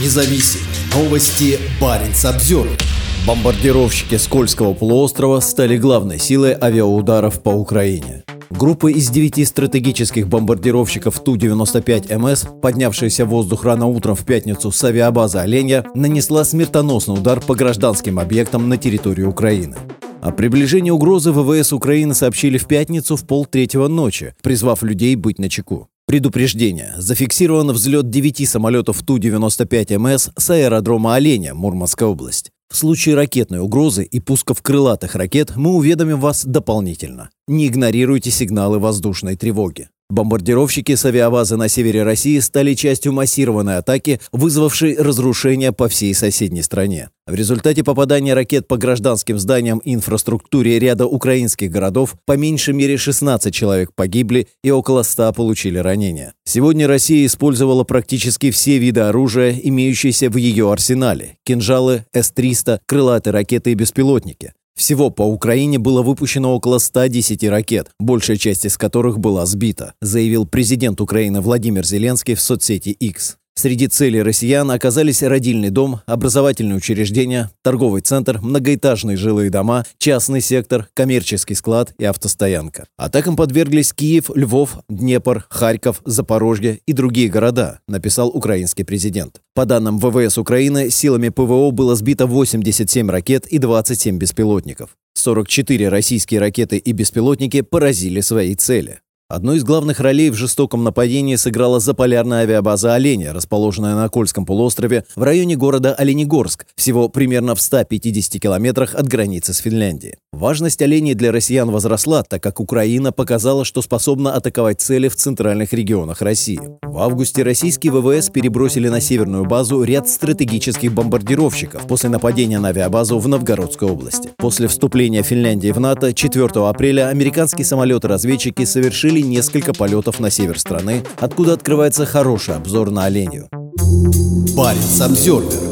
независим. Новости Баренц обзор. Бомбардировщики Скользкого полуострова стали главной силой авиаударов по Украине. Группа из девяти стратегических бомбардировщиков Ту-95МС, поднявшаяся в воздух рано утром в пятницу с авиабазы «Оленя», нанесла смертоносный удар по гражданским объектам на территории Украины. О приближении угрозы ВВС Украины сообщили в пятницу в полтретьего ночи, призвав людей быть начеку. Предупреждение. Зафиксирован взлет девяти самолетов Ту-95МС с аэродрома Оленя, Мурманская область. В случае ракетной угрозы и пусков крылатых ракет мы уведомим вас дополнительно. Не игнорируйте сигналы воздушной тревоги. Бомбардировщики с авиабазы на севере России стали частью массированной атаки, вызвавшей разрушения по всей соседней стране. В результате попадания ракет по гражданским зданиям и инфраструктуре ряда украинских городов по меньшей мере 16 человек погибли и около 100 получили ранения. Сегодня Россия использовала практически все виды оружия, имеющиеся в ее арсенале – кинжалы, С-300, крылатые ракеты и беспилотники. Всего по Украине было выпущено около 110 ракет, большая часть из которых была сбита, заявил президент Украины Владимир Зеленский в соцсети X. Среди целей россиян оказались родильный дом, образовательные учреждения, торговый центр, многоэтажные жилые дома, частный сектор, коммерческий склад и автостоянка. Атакам подверглись Киев, Львов, Днепр, Харьков, Запорожье и другие города, написал украинский президент. По данным ВВС Украины, силами ПВО было сбито 87 ракет и 27 беспилотников. 44 российские ракеты и беспилотники поразили свои цели. Одной из главных ролей в жестоком нападении сыграла заполярная авиабаза «Оленя», расположенная на Кольском полуострове в районе города Оленегорск, всего примерно в 150 километрах от границы с Финляндией. Важность оленей для россиян возросла, так как Украина показала, что способна атаковать цели в центральных регионах России. В августе российские ВВС перебросили на северную базу ряд стратегических бомбардировщиков после нападения на авиабазу в Новгородской области. После вступления Финляндии в НАТО 4 апреля американские самолеты-разведчики совершили несколько полетов на север страны, откуда открывается хороший обзор на оленью. Парень Обзервер